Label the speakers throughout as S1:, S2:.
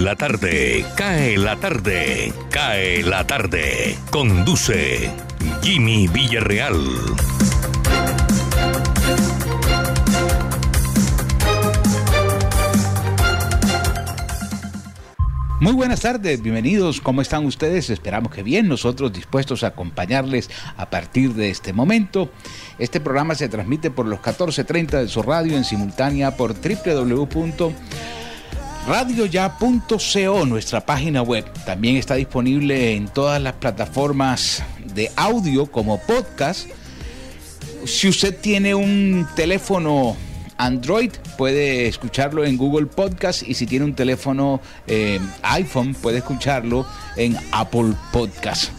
S1: La tarde, cae la tarde, cae la tarde. Conduce Jimmy Villarreal.
S2: Muy buenas tardes, bienvenidos, ¿cómo están ustedes? Esperamos que bien, nosotros dispuestos a acompañarles a partir de este momento. Este programa se transmite por los 14.30 de su radio en simultánea por www.radioya.co, nuestra página web. También está disponible en todas las plataformas de audio como podcast. Si usted tiene un teléfono Android puede escucharlo en Google Podcast y si tiene un teléfono eh, iPhone puede escucharlo en Apple Podcast.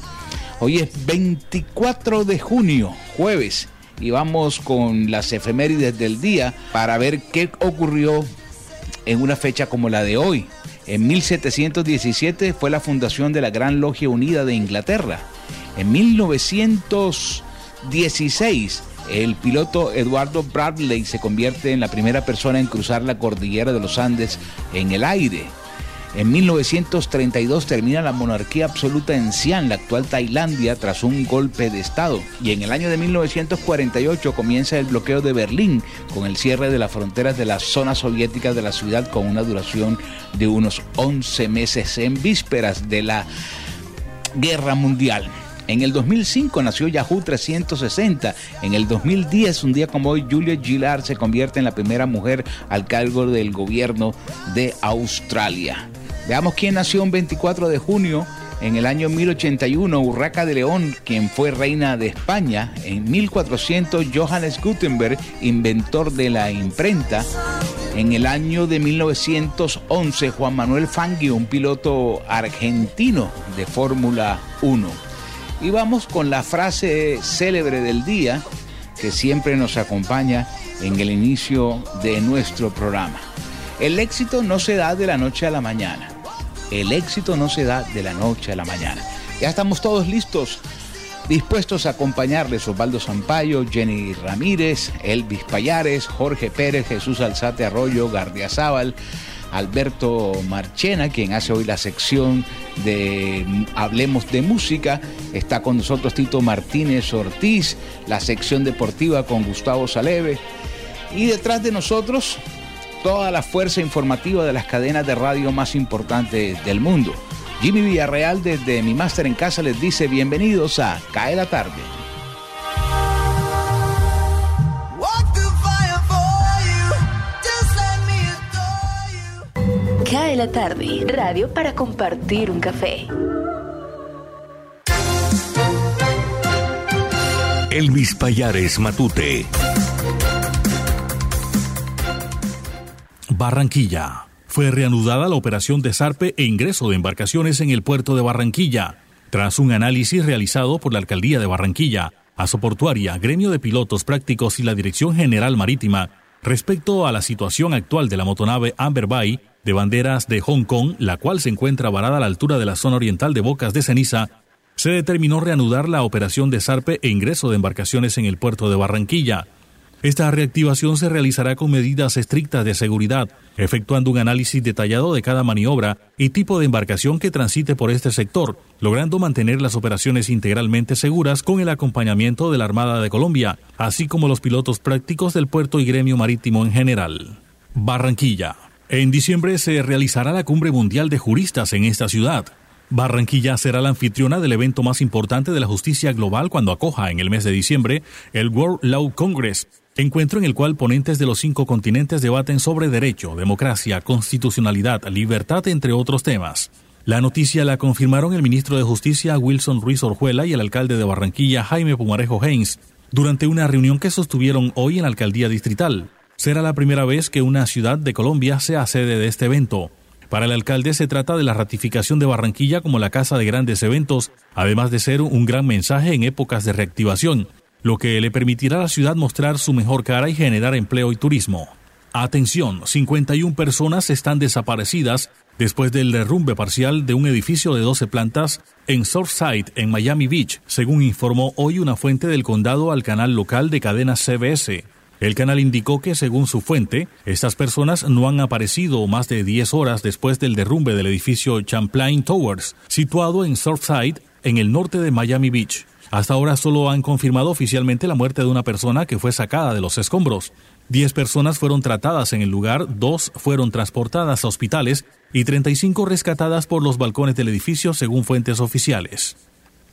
S2: Hoy es 24 de junio, jueves, y vamos con las efemérides del día para ver qué ocurrió en una fecha como la de hoy. En 1717 fue la fundación de la Gran Logia Unida de Inglaterra. En 1916 el piloto Eduardo Bradley se convierte en la primera persona en cruzar la cordillera de los Andes en el aire. En 1932 termina la monarquía absoluta en Xi'an, la actual Tailandia, tras un golpe de Estado. Y en el año de 1948 comienza el bloqueo de Berlín, con el cierre de las fronteras de la zona soviética de la ciudad con una duración de unos 11 meses en vísperas de la Guerra Mundial. En el 2005 nació Yahoo 360. En el 2010, un día como hoy, Julia Gillard se convierte en la primera mujer al cargo del gobierno de Australia. Veamos quién nació un 24 de junio en el año 1081, Urraca de León, quien fue reina de España. En 1400, Johannes Gutenberg, inventor de la imprenta. En el año de 1911, Juan Manuel Fangio, un piloto argentino de Fórmula 1. Y vamos con la frase célebre del día que siempre nos acompaña en el inicio de nuestro programa. El éxito no se da de la noche a la mañana. El éxito no se da de la noche a la mañana. Ya estamos todos listos, dispuestos a acompañarles Osvaldo Sampaio, Jenny Ramírez, Elvis Payares, Jorge Pérez, Jesús Alzate Arroyo, Gardiazabal, Alberto Marchena, quien hace hoy la sección de Hablemos de Música. Está con nosotros Tito Martínez Ortiz, la sección deportiva con Gustavo Saleve. Y detrás de nosotros, toda la fuerza informativa de las cadenas de radio más importantes del mundo. Jimmy Villarreal desde mi máster en casa les dice bienvenidos a Cae la tarde.
S3: Cae la tarde, radio para compartir un café.
S1: Elvis Payares Matute.
S4: Barranquilla. Fue reanudada la operación de zarpe e ingreso de embarcaciones en el puerto de Barranquilla. Tras un análisis realizado por la Alcaldía de Barranquilla, Asoportuaria, Gremio de Pilotos Prácticos y la Dirección General Marítima, respecto a la situación actual de la motonave Amber Bay, de banderas de Hong Kong, la cual se encuentra varada a la altura de la zona oriental de Bocas de Ceniza, se determinó reanudar la operación de zarpe e ingreso de embarcaciones en el puerto de Barranquilla. Esta reactivación se realizará con medidas estrictas de seguridad, efectuando un análisis detallado de cada maniobra y tipo de embarcación que transite por este sector, logrando mantener las operaciones integralmente seguras con el acompañamiento de la Armada de Colombia, así como los pilotos prácticos del puerto y gremio marítimo en general. Barranquilla. En diciembre se realizará la cumbre mundial de juristas en esta ciudad. Barranquilla será la anfitriona del evento más importante de la justicia global cuando acoja en el mes de diciembre el World Law Congress, encuentro en el cual ponentes de los cinco continentes debaten sobre derecho, democracia, constitucionalidad, libertad, entre otros temas. La noticia la confirmaron el ministro de Justicia Wilson Ruiz Orjuela y el alcalde de Barranquilla Jaime Pumarejo Haynes durante una reunión que sostuvieron hoy en la alcaldía distrital. Será la primera vez que una ciudad de Colombia sea sede de este evento. Para el alcalde se trata de la ratificación de Barranquilla como la casa de grandes eventos, además de ser un gran mensaje en épocas de reactivación, lo que le permitirá a la ciudad mostrar su mejor cara y generar empleo y turismo. Atención, 51 personas están desaparecidas después del derrumbe parcial de un edificio de 12 plantas en Surfside, en Miami Beach, según informó hoy una fuente del condado al canal local de cadena CBS. El canal indicó que, según su fuente, estas personas no han aparecido más de 10 horas después del derrumbe del edificio Champlain Towers, situado en Surfside, en el norte de Miami Beach. Hasta ahora solo han confirmado oficialmente la muerte de una persona que fue sacada de los escombros. Diez personas fueron tratadas en el lugar, dos fueron transportadas a hospitales y 35 rescatadas por los balcones del edificio, según fuentes oficiales.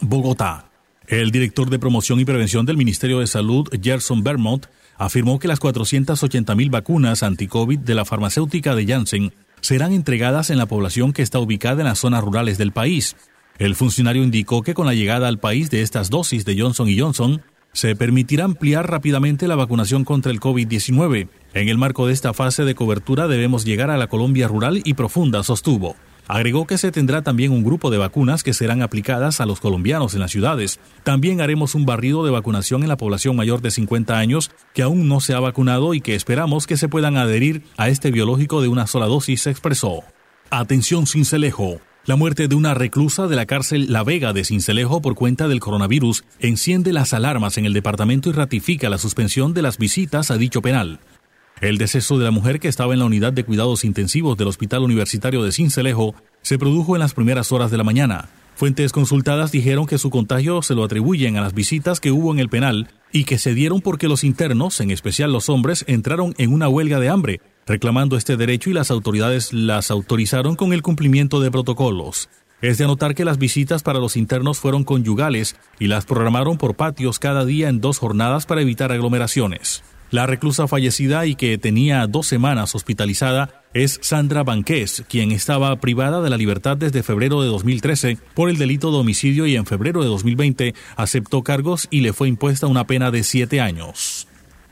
S4: Bogotá. El director de promoción y prevención del Ministerio de Salud, Gerson Vermont, afirmó que las 480.000 vacunas anti-COVID de la farmacéutica de Janssen serán entregadas en la población que está ubicada en las zonas rurales del país. El funcionario indicó que con la llegada al país de estas dosis de Johnson Johnson, se permitirá ampliar rápidamente la vacunación contra el COVID-19. En el marco de esta fase de cobertura debemos llegar a la Colombia rural y profunda, sostuvo. Agregó que se tendrá también un grupo de vacunas que serán aplicadas a los colombianos en las ciudades. También haremos un barrido de vacunación en la población mayor de 50 años que aún no se ha vacunado y que esperamos que se puedan adherir a este biológico de una sola dosis, expresó. Atención Cincelejo. La muerte de una reclusa de la cárcel La Vega de Cincelejo por cuenta del coronavirus enciende las alarmas en el departamento y ratifica la suspensión de las visitas a dicho penal. El deceso de la mujer que estaba en la unidad de cuidados intensivos del Hospital Universitario de Cincelejo se produjo en las primeras horas de la mañana. Fuentes consultadas dijeron que su contagio se lo atribuyen a las visitas que hubo en el penal y que se dieron porque los internos, en especial los hombres, entraron en una huelga de hambre, reclamando este derecho y las autoridades las autorizaron con el cumplimiento de protocolos. Es de anotar que las visitas para los internos fueron conyugales y las programaron por patios cada día en dos jornadas para evitar aglomeraciones. La reclusa fallecida y que tenía dos semanas hospitalizada es Sandra Banqués, quien estaba privada de la libertad desde febrero de 2013 por el delito de homicidio y en febrero de 2020 aceptó cargos y le fue impuesta una pena de siete años.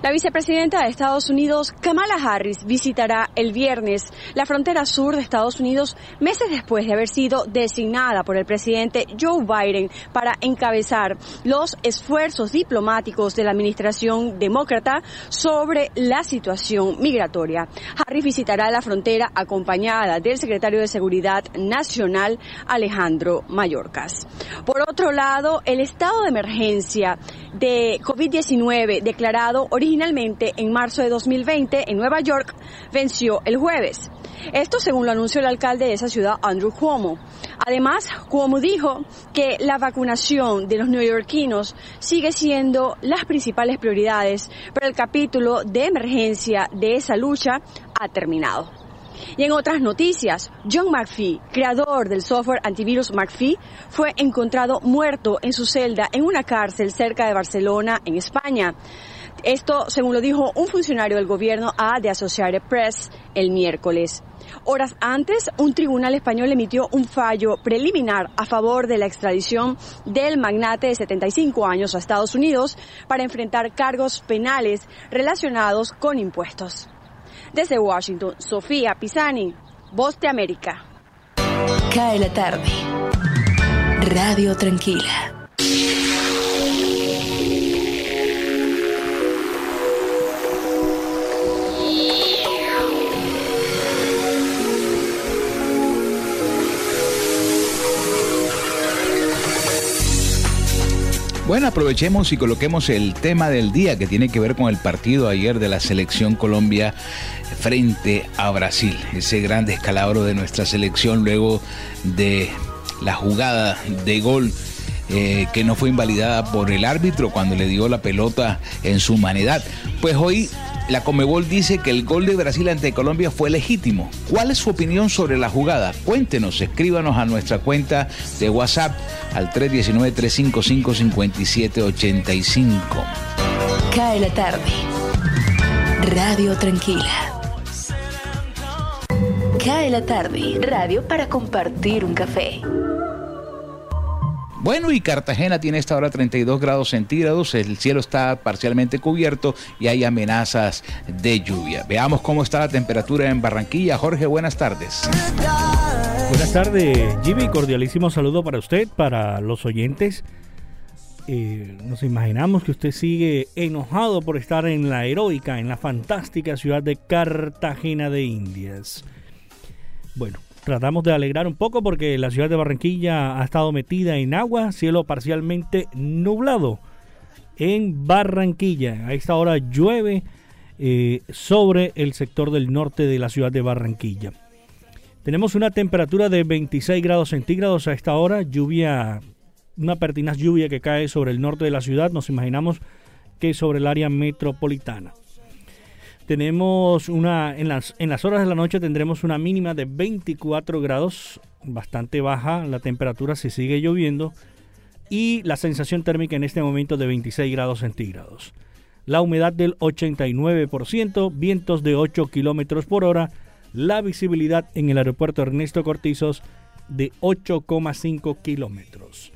S5: La vicepresidenta de Estados Unidos, Kamala Harris, visitará el viernes la frontera sur de Estados Unidos meses después de haber sido designada por el presidente Joe Biden para encabezar los esfuerzos diplomáticos de la administración demócrata sobre la situación migratoria. Harris visitará la frontera acompañada del secretario de Seguridad Nacional, Alejandro Mayorkas. Por otro lado, el estado de emergencia de COVID-19 declarado originalmente en marzo de 2020 en Nueva York venció el jueves. Esto según lo anunció el alcalde de esa ciudad, Andrew Cuomo. Además, Cuomo dijo que la vacunación de los neoyorquinos sigue siendo las principales prioridades, pero el capítulo de emergencia de esa lucha ha terminado. Y en otras noticias, John McPhee, creador del software antivirus McPhee, fue encontrado muerto en su celda en una cárcel cerca de Barcelona, en España. Esto, según lo dijo un funcionario del gobierno A de Associated Press el miércoles. Horas antes, un tribunal español emitió un fallo preliminar a favor de la extradición del magnate de 75 años a Estados Unidos para enfrentar cargos penales relacionados con impuestos. Desde Washington, Sofía Pisani, Voz de América.
S3: Cae la tarde. Radio Tranquila.
S2: Bueno, aprovechemos y coloquemos el tema del día que tiene que ver con el partido ayer de la selección Colombia frente a Brasil. Ese gran descalabro de nuestra selección luego de la jugada de gol eh, que no fue invalidada por el árbitro cuando le dio la pelota en su humanidad. Pues hoy la Comebol dice que el gol de Brasil ante Colombia fue legítimo. ¿Cuál es su opinión sobre la jugada? Cuéntenos, escríbanos a nuestra cuenta de WhatsApp al 319-355-5785.
S3: Cae la tarde. Radio Tranquila. Cae la tarde. Radio para compartir un café.
S2: Bueno, y Cartagena tiene esta hora 32 grados centígrados, el cielo está parcialmente cubierto y hay amenazas de lluvia. Veamos cómo está la temperatura en Barranquilla. Jorge, buenas tardes.
S6: Buenas tardes, Jimmy. Cordialísimo saludo para usted, para los oyentes. Eh, nos imaginamos que usted sigue enojado por estar en la heroica, en la fantástica ciudad de Cartagena de Indias. Bueno, tratamos de alegrar un poco porque la ciudad de Barranquilla ha estado metida en agua, cielo parcialmente nublado en Barranquilla. A esta hora llueve eh, sobre el sector del norte de la ciudad de Barranquilla. Tenemos una temperatura de 26 grados centígrados a esta hora, lluvia, una pertinaz lluvia que cae sobre el norte de la ciudad, nos imaginamos que sobre el área metropolitana. Tenemos una, en las, en las horas de la noche tendremos una mínima de 24 grados, bastante baja la temperatura si sigue lloviendo, y la sensación térmica en este momento de 26 grados centígrados. La humedad del 89%, vientos de 8 kilómetros por hora, la visibilidad en el aeropuerto Ernesto Cortizos de 8,5 kilómetros.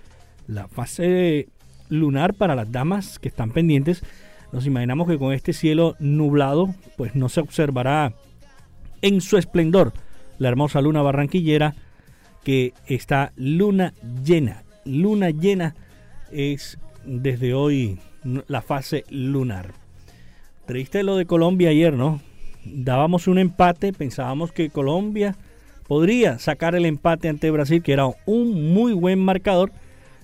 S6: La fase lunar para las damas que están pendientes nos imaginamos que con este cielo nublado, pues no se observará en su esplendor la hermosa luna barranquillera que está luna llena. Luna llena es desde hoy la fase lunar. Triste lo de Colombia ayer, ¿no? Dábamos un empate, pensábamos que Colombia podría sacar el empate ante Brasil, que era un muy buen marcador.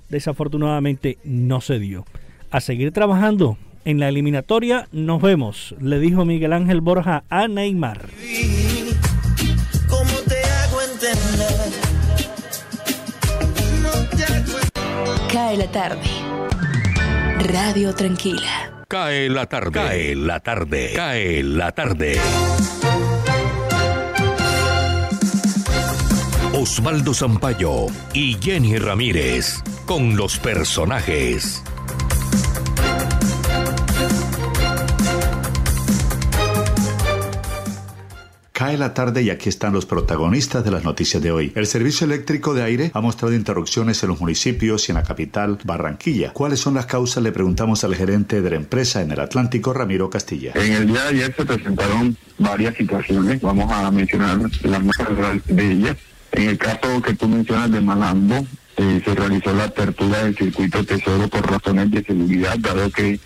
S6: Desafortunadamente no se dio. A seguir trabajando en la eliminatoria nos vemos, le dijo Miguel Ángel Borja a Neymar.
S3: Cae la tarde. Radio Tranquila.
S1: Cae la tarde. Cae la tarde. Cae la tarde. Osvaldo Zampayo y Jenny Ramírez con los personajes.
S7: Cae la tarde y aquí están los protagonistas de las noticias de hoy. El servicio eléctrico de aire ha mostrado interrupciones en los municipios y en la capital, Barranquilla. ¿Cuáles son las causas? Le preguntamos al gerente de la empresa en el Atlántico, Ramiro Castilla.
S8: En el día de ayer se presentaron varias situaciones, vamos a mencionar las más de ellas. En el caso que tú mencionas de Malambo, eh, se realizó la apertura del circuito Tesoro por razones de seguridad, dado que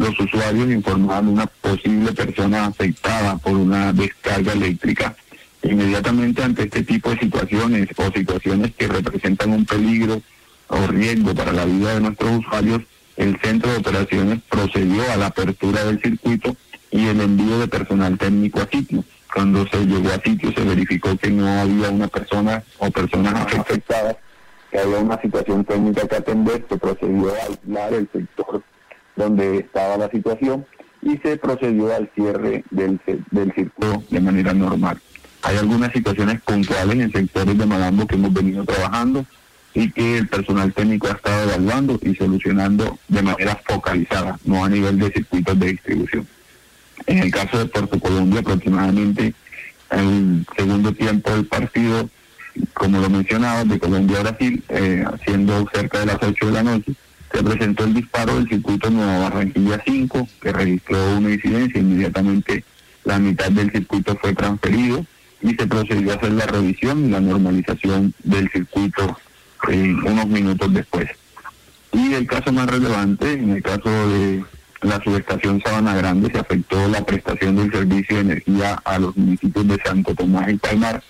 S8: los usuarios informaban una posible persona afectada por una descarga eléctrica. Inmediatamente ante este tipo de situaciones o situaciones que representan un peligro o riesgo para la vida de nuestros usuarios, el centro de operaciones procedió a la apertura del circuito y el envío de personal técnico a sitio. Cuando se llegó a sitio se verificó que no había una persona o personas afectadas, que había una situación técnica que atender, se procedió a aislar el sector donde estaba la situación y se procedió al cierre del, del circuito de manera normal. Hay algunas situaciones puntuales en sectores de Malambo que hemos venido trabajando y que el personal técnico ha estado evaluando y solucionando de manera focalizada, no a nivel de circuitos de distribución. En el caso de Puerto Colombia, aproximadamente el segundo tiempo del partido, como lo mencionaba, de Colombia a Brasil, eh, siendo cerca de las 8 de la noche, se presentó el disparo del circuito Nueva Barranquilla 5, que registró una incidencia. Inmediatamente la mitad del circuito fue transferido y se procedió a hacer la revisión y la normalización del circuito eh, unos minutos después. Y el caso más relevante, en el caso de la subestación Sabana Grande, se afectó la prestación del servicio de energía a los municipios de Santo Tomás y Palmar.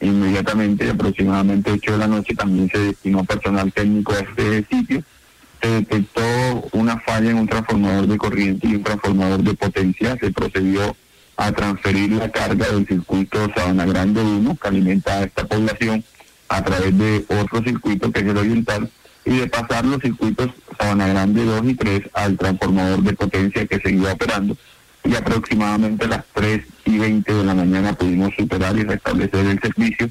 S8: Inmediatamente, aproximadamente 8 de la noche, también se destinó personal técnico a este sitio se detectó una falla en un transformador de corriente y un transformador de potencia. Se procedió a transferir la carga del circuito Sabana Grande 1, que alimenta a esta población, a través de otro circuito que es el oriental, y de pasar los circuitos Sabana Grande 2 y 3 al transformador de potencia que seguía operando. Y aproximadamente a las 3 y 20 de la mañana pudimos superar y restablecer el servicio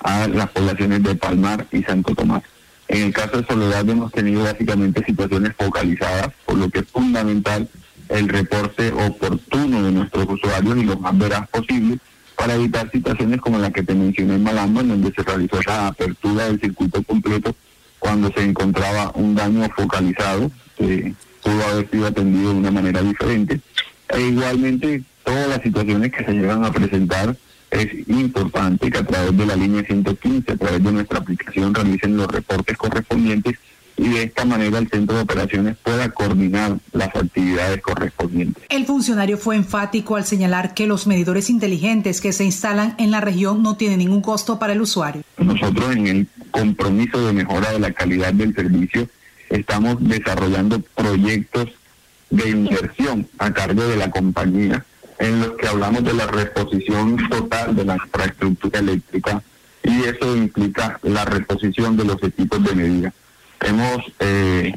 S8: a las poblaciones de Palmar y Santo Tomás. En el caso de Soledad hemos tenido básicamente situaciones focalizadas, por lo que es fundamental el reporte oportuno de nuestros usuarios y lo más veraz posible para evitar situaciones como la que te mencioné en Malambo, en donde se realizó la apertura del circuito completo cuando se encontraba un daño focalizado que pudo haber sido atendido de una manera diferente. E igualmente, todas las situaciones que se llegan a presentar es importante que a través de la línea 115, a través de nuestra aplicación, realicen los reportes correspondientes y de esta manera el centro de operaciones pueda coordinar las actividades correspondientes.
S9: El funcionario fue enfático al señalar que los medidores inteligentes que se instalan en la región no tienen ningún costo para el usuario.
S8: Nosotros en el compromiso de mejora de la calidad del servicio estamos desarrollando proyectos de inversión a cargo de la compañía en los que hablamos de la reposición total de la infraestructura eléctrica y eso implica la reposición de los equipos de medida. Hemos eh,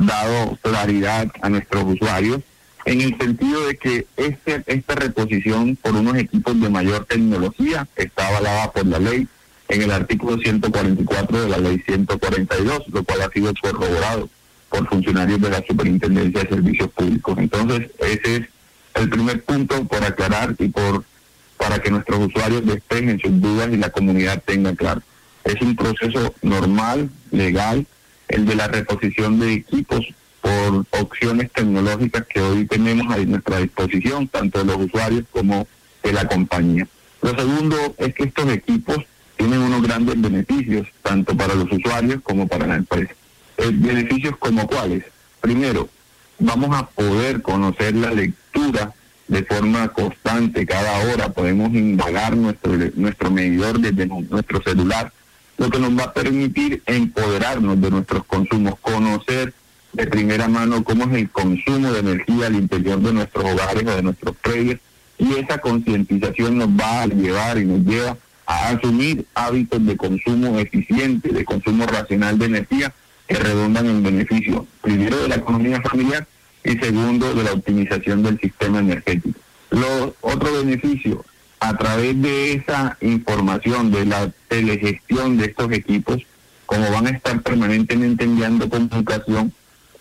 S8: dado claridad a nuestros usuarios en el sentido de que este, esta reposición por unos equipos de mayor tecnología está avalada por la ley en el artículo 144 de la ley 142, lo cual ha sido corroborado por funcionarios de la Superintendencia de Servicios Públicos. Entonces, ese es el primer punto por aclarar y por para que nuestros usuarios despejen sus dudas y la comunidad tenga claro. Es un proceso normal, legal, el de la reposición de equipos por opciones tecnológicas que hoy tenemos a nuestra disposición, tanto de los usuarios como de la compañía. Lo segundo es que estos equipos tienen unos grandes beneficios, tanto para los usuarios como para la empresa. Eh, beneficios como cuáles. Primero, vamos a poder conocer la lectura de forma constante cada hora, podemos indagar nuestro, nuestro medidor desde nuestro celular, lo que nos va a permitir empoderarnos de nuestros consumos, conocer de primera mano cómo es el consumo de energía al interior de nuestros hogares o de nuestros predios, y esa concientización nos va a llevar y nos lleva a asumir hábitos de consumo eficiente, de consumo racional de energía, que redundan en beneficio, primero de la economía familiar y segundo de la optimización del sistema energético. Lo otro beneficio, a través de esa información, de la telegestión de estos equipos, como van a estar permanentemente enviando comunicación,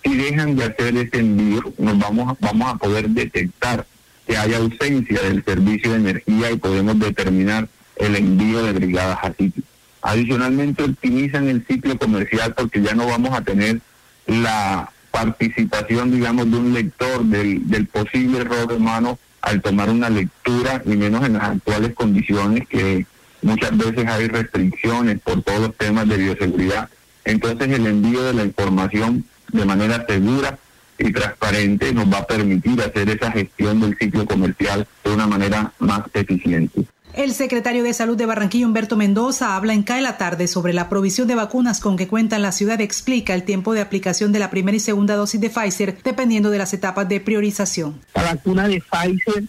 S8: si dejan de hacer ese envío, nos vamos, vamos a poder detectar que hay ausencia del servicio de energía y podemos determinar el envío de brigadas a sitio. Adicionalmente optimizan el ciclo comercial porque ya no vamos a tener la participación, digamos, de un lector del, del posible error humano al tomar una lectura y menos en las actuales condiciones que muchas veces hay restricciones por todos los temas de bioseguridad. Entonces el envío de la información de manera segura y transparente nos va a permitir hacer esa gestión del ciclo comercial de una manera más eficiente.
S9: El secretario de Salud de Barranquilla, Humberto Mendoza, habla en CAE la tarde sobre la provisión de vacunas con que cuenta la ciudad. Explica el tiempo de aplicación de la primera y segunda dosis de Pfizer dependiendo de las etapas de priorización.
S10: La vacuna de Pfizer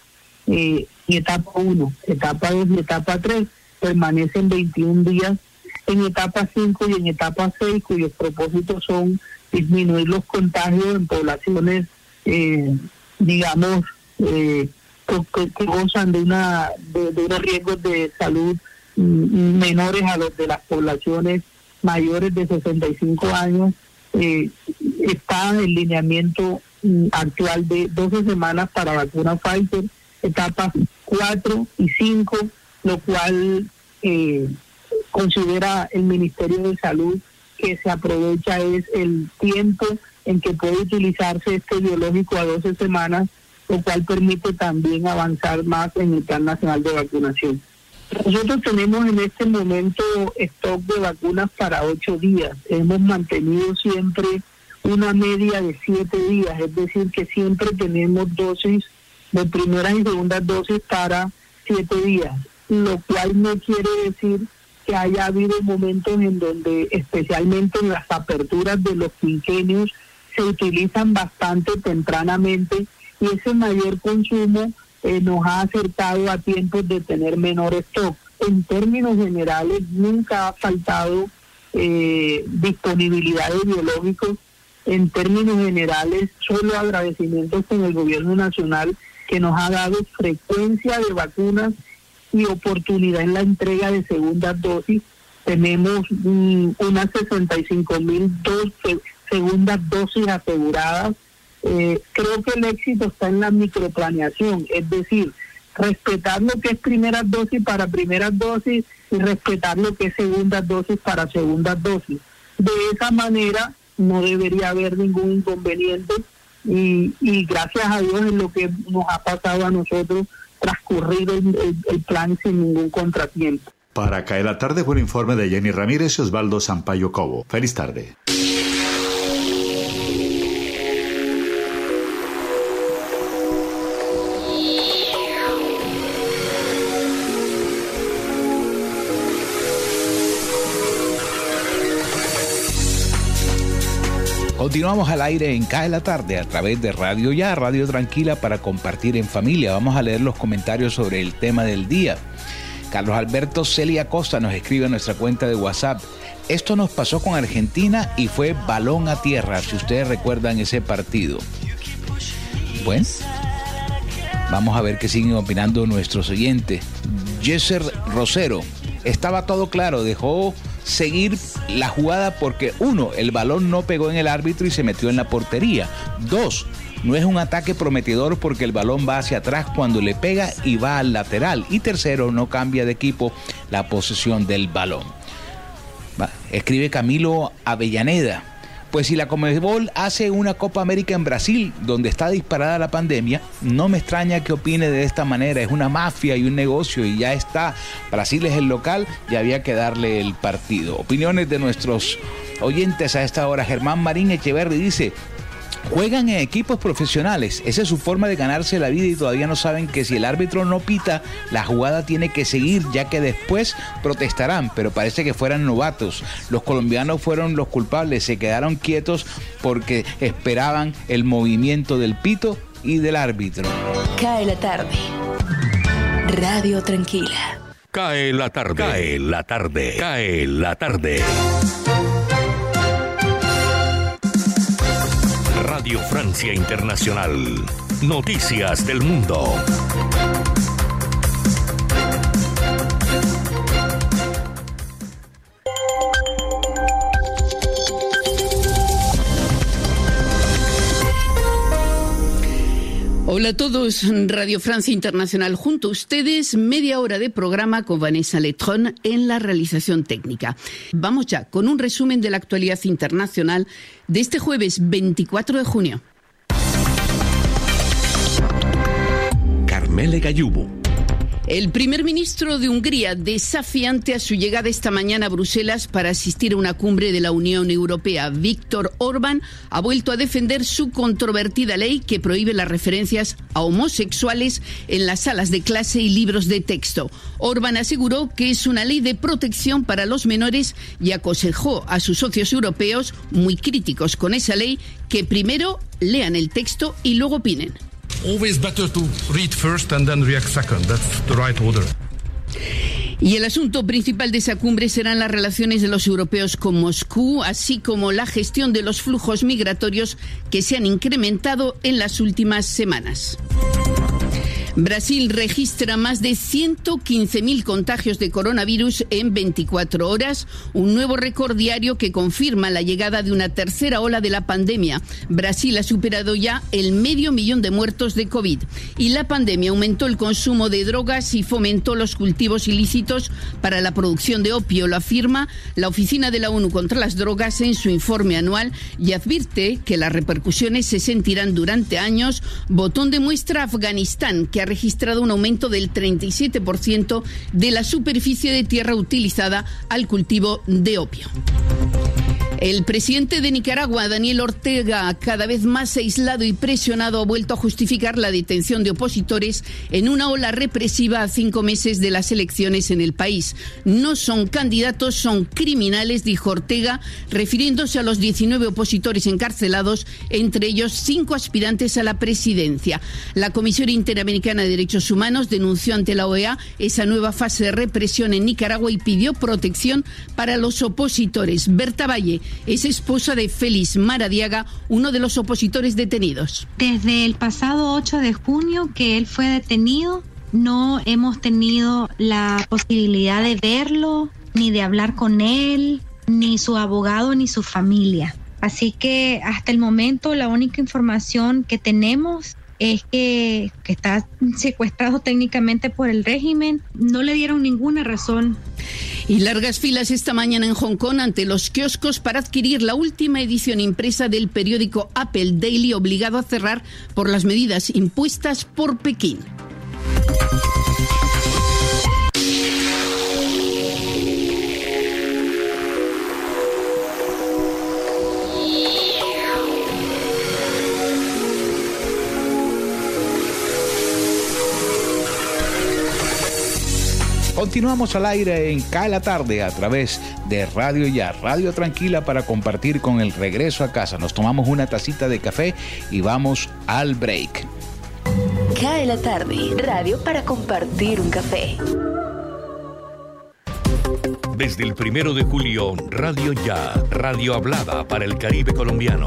S10: eh, etapa 1, etapa 2 y etapa 3 permanecen 21 días en etapa 5 y en etapa 6, cuyos propósitos son disminuir los contagios en poblaciones, eh, digamos, eh, que, gozan de una de, unos riesgos de salud mm, menores a los de las poblaciones mayores de 65 años. Eh, está el lineamiento mm, actual de 12 semanas para vacuna Pfizer, etapas 4 y 5, lo cual eh, considera el Ministerio de Salud que se aprovecha es el tiempo en que puede utilizarse este biológico a 12 semanas lo cual permite también avanzar más en el Plan Nacional de Vacunación. Nosotros tenemos en este momento stock de vacunas para ocho días. Hemos mantenido siempre una media de siete días, es decir, que siempre tenemos dosis de primera y segunda dosis para siete días, lo cual no quiere decir que haya habido momentos en donde, especialmente en las aperturas de los quinquenios, se utilizan bastante tempranamente y ese mayor consumo eh, nos ha acercado a tiempos de tener menor stock. En términos generales, nunca ha faltado eh, disponibilidad de biológicos. En términos generales, solo agradecimientos con el gobierno nacional que nos ha dado frecuencia de vacunas y oportunidad en la entrega de segundas dosis tenemos mm, unas 65 mil segundas dosis aseguradas. Eh, creo que el éxito está en la microplaneación, es decir, respetar lo que es primeras dosis para primeras dosis y respetar lo que es segundas dosis para segundas dosis. De esa manera no debería haber ningún inconveniente y, y gracias a Dios es lo que nos ha pasado a nosotros transcurrir el, plan sin ningún contratiempo.
S7: Para caer la tarde fue un informe de Jenny Ramírez y Osvaldo Sampaio Cobo. Feliz tarde.
S2: Continuamos al aire en Cae la Tarde a través de Radio Ya, Radio Tranquila para compartir en familia. Vamos a leer los comentarios sobre el tema del día. Carlos Alberto Celia Costa nos escribe en nuestra cuenta de WhatsApp. Esto nos pasó con Argentina y fue balón a tierra, si ustedes recuerdan ese partido. Bueno, vamos a ver qué siguen opinando nuestros oyentes. Jesser Rosero, estaba todo claro, dejó seguir la jugada porque uno, el balón no pegó en el árbitro y se metió en la portería. Dos, no es un ataque prometedor porque el balón va hacia atrás cuando le pega y va al lateral. Y tercero, no cambia de equipo la posesión del balón. escribe Camilo Avellaneda. Pues si la Comebol hace una Copa América en Brasil, donde está disparada la pandemia, no me extraña que opine de esta manera. Es una mafia y un negocio y ya está. Brasil es el local y había que darle el partido. Opiniones de nuestros oyentes a esta hora. Germán Marín Echeverri dice, Juegan en equipos profesionales, esa es su forma de ganarse la vida y todavía no saben que si el árbitro no pita, la jugada tiene que seguir, ya que después protestarán, pero parece que fueran novatos. Los colombianos fueron los culpables, se quedaron quietos porque esperaban el movimiento del pito y del árbitro.
S3: Cae la tarde. Radio Tranquila.
S1: Cae la tarde. Cae la tarde. Cae la tarde. Radio Francia Internacional. Noticias del Mundo.
S11: Hola a todos, Radio Francia Internacional junto a ustedes, media hora de programa con Vanessa Letrón en la realización técnica. Vamos ya con un resumen de la actualidad internacional de este jueves 24 de junio.
S1: Carmele Gallubo
S11: el primer ministro de Hungría, desafiante a su llegada esta mañana a Bruselas para asistir a una cumbre de la Unión Europea, Víctor Orbán, ha vuelto a defender su controvertida ley que prohíbe las referencias a homosexuales en las salas de clase y libros de texto. Orbán aseguró que es una ley de protección para los menores y aconsejó a sus socios europeos, muy críticos con esa ley, que primero lean el texto y luego opinen. Always better to read first and then react second. That's the right order. Y el asunto principal de esa cumbre serán las relaciones de los europeos con Moscú, así como la gestión de los flujos migratorios que se han incrementado en las últimas semanas. Brasil registra más de 115.000 contagios de coronavirus en 24 horas, un nuevo récord diario que confirma la llegada de una tercera ola de la pandemia. Brasil ha superado ya el medio millón de muertos de COVID y la pandemia aumentó el consumo de drogas y fomentó los cultivos ilícitos para la producción de opio, lo afirma la Oficina de la ONU contra las Drogas en su informe anual y advierte que las repercusiones se sentirán durante años. Botón de muestra Afganistán, que ha registrado un aumento del 37% de la superficie de tierra utilizada al cultivo de opio. El presidente de Nicaragua, Daniel Ortega, cada vez más aislado y presionado, ha vuelto a justificar la detención de opositores en una ola represiva a cinco meses de las elecciones en el país. No son candidatos, son criminales, dijo Ortega, refiriéndose a los 19 opositores encarcelados, entre ellos cinco aspirantes a la presidencia. La Comisión Interamericana de Derechos Humanos denunció ante la OEA esa nueva fase de represión en Nicaragua y pidió protección para los opositores. Berta Valle es esposa de Félix Maradiaga, uno de los opositores detenidos.
S12: Desde el pasado 8 de junio que él fue detenido, no hemos tenido la posibilidad de verlo, ni de hablar con él, ni su abogado, ni su familia. Así que hasta el momento la única información que tenemos es que, que, está secuestrado técnicamente por el régimen. No le dieron ninguna razón.
S11: Y largas filas esta mañana en Hong Kong ante los kioscos para adquirir la última edición impresa del periódico Apple Daily obligado a cerrar por las medidas impuestas por Pekín.
S2: Continuamos al aire en Cae la Tarde a través de Radio Ya, Radio Tranquila para compartir con el regreso a casa. Nos tomamos una tacita de café y vamos al break.
S3: Cae la Tarde, radio para compartir un café.
S1: Desde el primero de julio, Radio Ya, radio hablada para el Caribe colombiano.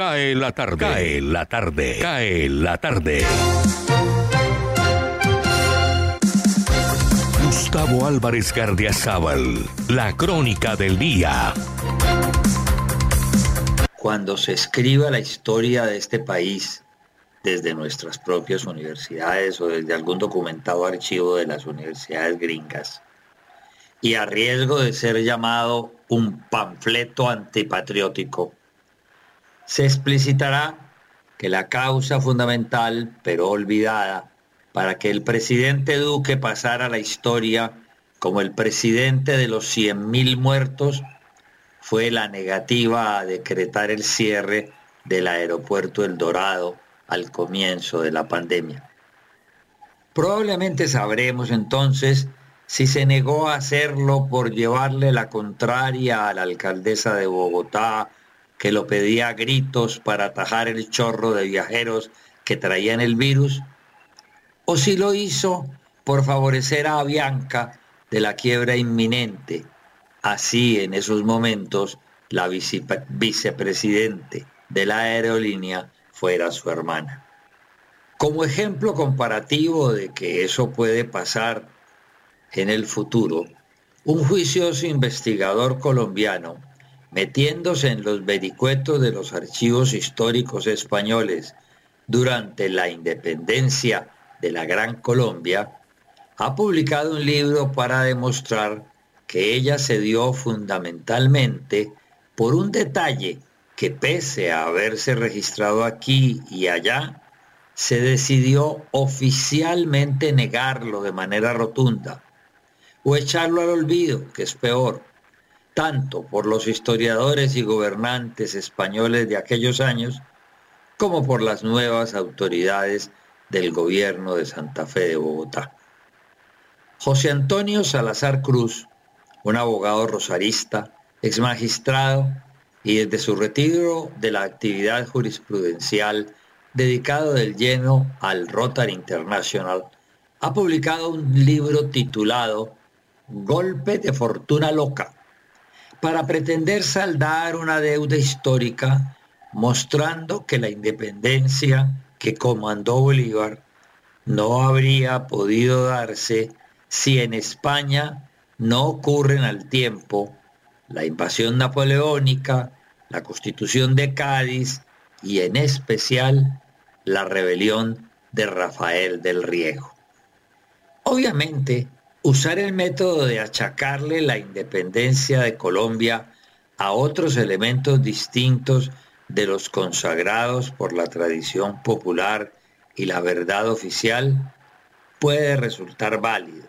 S1: Cae la tarde. Cae la tarde. Cae la tarde. Gustavo Álvarez Gardiazabal, la crónica del día.
S13: Cuando se escriba la historia de este país desde nuestras propias universidades o desde algún documentado archivo de las universidades gringas, y a riesgo de ser llamado un panfleto antipatriótico, se explicitará que la causa fundamental, pero olvidada, para que el presidente Duque pasara a la historia como el presidente de los 100.000 muertos fue la negativa a decretar el cierre del aeropuerto El Dorado al comienzo de la pandemia. Probablemente sabremos entonces si se negó a hacerlo por llevarle la contraria a la alcaldesa de Bogotá que lo pedía a gritos para atajar el chorro de viajeros que traían el virus, o si lo hizo por favorecer a Bianca de la quiebra inminente. Así en esos momentos la vicepresidente de la aerolínea fuera su hermana. Como ejemplo comparativo de que eso puede pasar, en el futuro un juicioso investigador colombiano metiéndose en los vericuetos de los archivos históricos españoles durante la independencia de la Gran Colombia, ha publicado un libro para demostrar que ella se dio fundamentalmente por un detalle que pese a haberse registrado aquí y allá, se decidió oficialmente negarlo de manera rotunda o echarlo al olvido, que es peor, tanto por los historiadores y gobernantes españoles de aquellos años como por las nuevas autoridades del gobierno de Santa Fe de Bogotá. José Antonio Salazar Cruz, un abogado rosarista, ex magistrado y desde su retiro de la actividad jurisprudencial dedicado del lleno al Rotary International, ha publicado un libro titulado Golpe de Fortuna Loca, para pretender saldar una deuda histórica mostrando que la independencia que comandó Bolívar no habría podido darse si en España no ocurren al tiempo la invasión napoleónica, la constitución de Cádiz y en especial la rebelión de Rafael del Riego. Obviamente, usar el método de achacarle la independencia de Colombia a otros elementos distintos de los consagrados por la tradición popular y la verdad oficial puede resultar válido.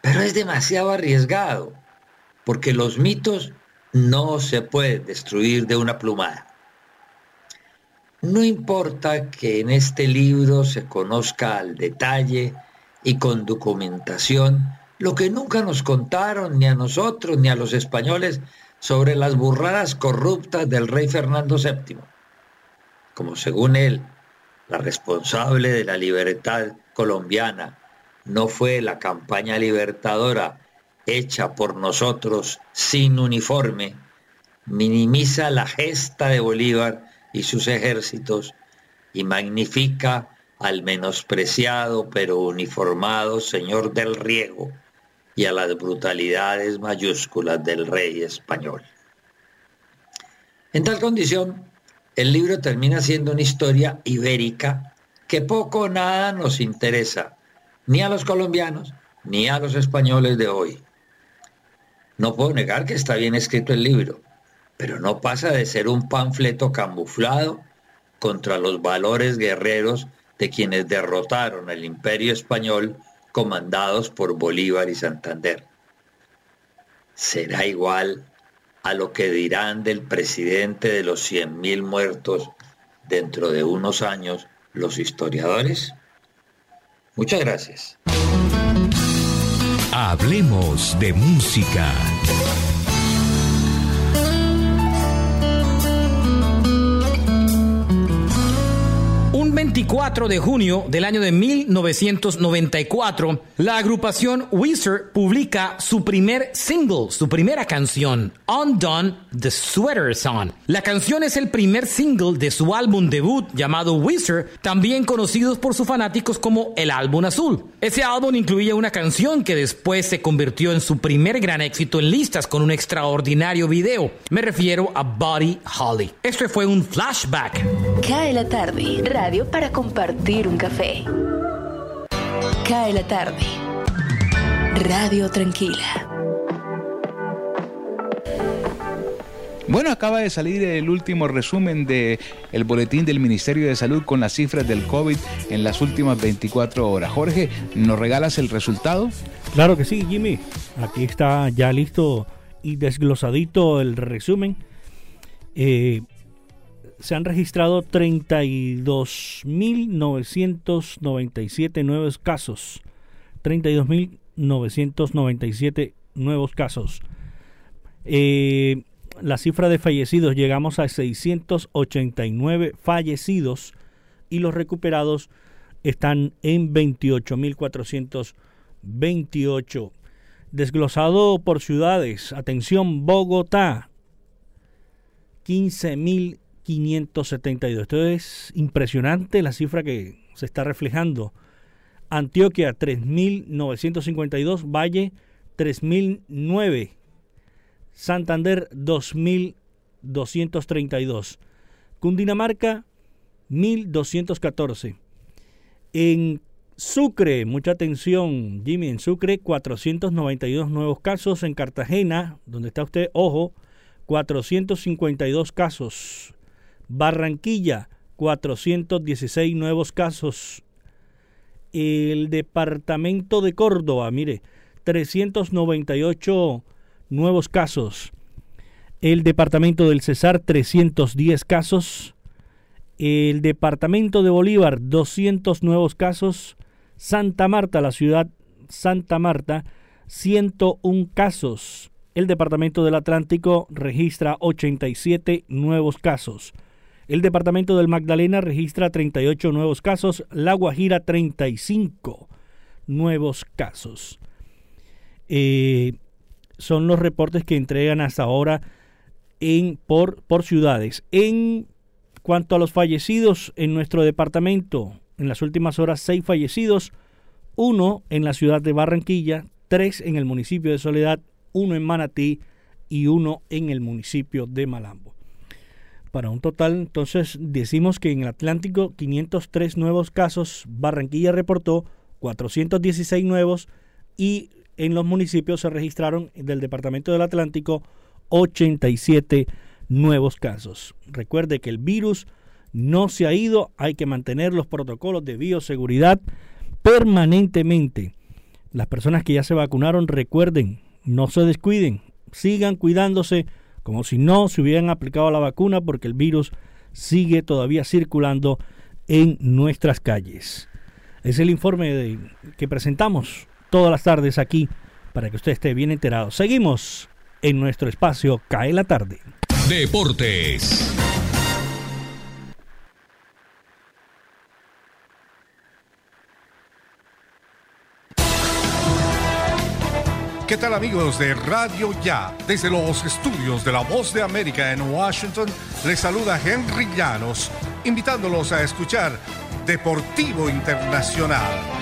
S13: Pero es demasiado arriesgado, porque los mitos no se pueden destruir de una plumada. No importa que en este libro se conozca al detalle y con documentación lo que nunca nos contaron ni a nosotros ni a los españoles sobre las burradas corruptas del rey Fernando VII. Como según él, la responsable de la libertad colombiana no fue la campaña libertadora hecha por nosotros sin uniforme, minimiza la gesta de Bolívar y sus ejércitos y magnifica al menospreciado pero uniformado señor del riego y a las brutalidades mayúsculas del rey español. En tal condición, el libro termina siendo una historia ibérica que poco o nada nos interesa, ni a los colombianos ni a los españoles de hoy. No puedo negar que está bien escrito el libro, pero no pasa de ser un panfleto camuflado contra los valores guerreros de quienes derrotaron al imperio español comandados por Bolívar y Santander. Será igual a lo que dirán del presidente de los 100.000 muertos dentro de unos años los historiadores? Muchas gracias.
S1: Hablemos de música.
S14: 24 de junio del año de 1994, la agrupación Weezer publica su primer single, su primera canción, Undone the Sweater Song. La canción es el primer single de su álbum debut llamado Weezer, también conocidos por sus fanáticos como el álbum azul. Ese álbum incluía una canción que después se convirtió en su primer gran éxito en listas con un extraordinario video. Me refiero a Buddy Holly. Este fue un flashback.
S3: Cae la tarde, radio para compartir un café. Cae la tarde. Radio Tranquila.
S2: Bueno, acaba de salir el último resumen del el boletín del Ministerio de Salud con las cifras del COVID en las últimas 24 horas. Jorge, ¿nos regalas el resultado?
S6: Claro que sí, Jimmy. Aquí está ya listo y desglosadito el resumen. Eh, se han registrado 32.997 nuevos casos. 32.997 nuevos casos. Eh, la cifra de fallecidos llegamos a 689 fallecidos y los recuperados están en 28.428. Desglosado por ciudades, atención, Bogotá, 15.000 572. Esto es impresionante la cifra que se está reflejando. Antioquia 3.952, Valle 3.009, Santander 2.232, Cundinamarca 1.214. En Sucre, mucha atención, Jimmy, en Sucre 492 nuevos casos, en Cartagena, donde está usted, ojo, 452 casos, Barranquilla 416 nuevos casos, el departamento de Córdoba, mire, 398 nuevos casos, el departamento del Cesar 310 casos, el departamento de Bolívar 200 nuevos casos, Santa Marta, la ciudad Santa Marta, 101 casos. El departamento del Atlántico registra 87 nuevos casos. El departamento del Magdalena registra 38 nuevos casos. La Guajira 35 nuevos casos. Eh, son los reportes que entregan hasta ahora en, por, por ciudades. En cuanto a los fallecidos en nuestro departamento, en las últimas horas seis fallecidos, uno en la ciudad de Barranquilla, tres en el municipio de Soledad, uno en Manatí y uno en el municipio de Malambo. Para un total, entonces, decimos que en el Atlántico 503 nuevos casos, Barranquilla reportó 416 nuevos y en los municipios se registraron del Departamento del Atlántico 87 nuevos casos. Recuerde que el virus no se ha ido, hay que mantener los protocolos de bioseguridad permanentemente. Las personas que ya se vacunaron, recuerden, no se descuiden, sigan cuidándose como si no se hubieran aplicado la vacuna porque el virus sigue todavía circulando en nuestras calles. Es el informe que presentamos todas las tardes aquí para que usted esté bien enterado. Seguimos en nuestro espacio Cae la tarde.
S1: Deportes.
S15: ¿Qué tal amigos de Radio Ya? Desde los estudios de La Voz de América en Washington, les saluda Henry Llanos, invitándolos a escuchar Deportivo Internacional.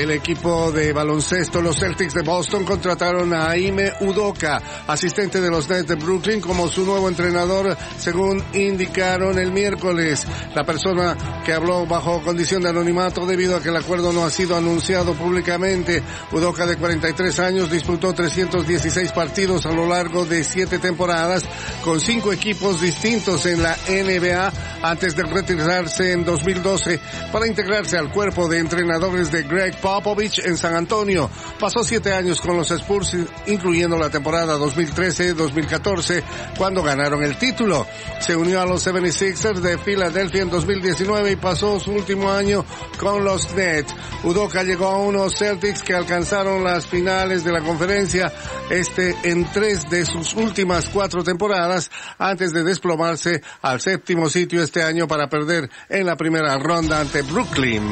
S15: El equipo de baloncesto, los Celtics de Boston, contrataron a Aime Udoka, asistente de los Nets de Brooklyn, como su nuevo entrenador, según indicaron el miércoles. La persona que habló bajo condición de anonimato debido a que el acuerdo no ha sido anunciado públicamente. Udoka, de 43 años, disputó 316 partidos a lo largo de siete temporadas con cinco equipos distintos en la NBA antes de retirarse en 2012 para integrarse al cuerpo de entrenadores de Greg Popovich en San Antonio. Pasó siete años con los Spurs, incluyendo la temporada 2013-2014, cuando ganaron el título. Se unió a los 76ers de Filadelfia en 2019 y pasó su último año con los Nets. Udoka llegó a unos Celtics que alcanzaron las finales de la conferencia este en tres de sus últimas cuatro temporadas antes de desplomarse al séptimo sitio este año para perder en la primera ronda ante Brooklyn.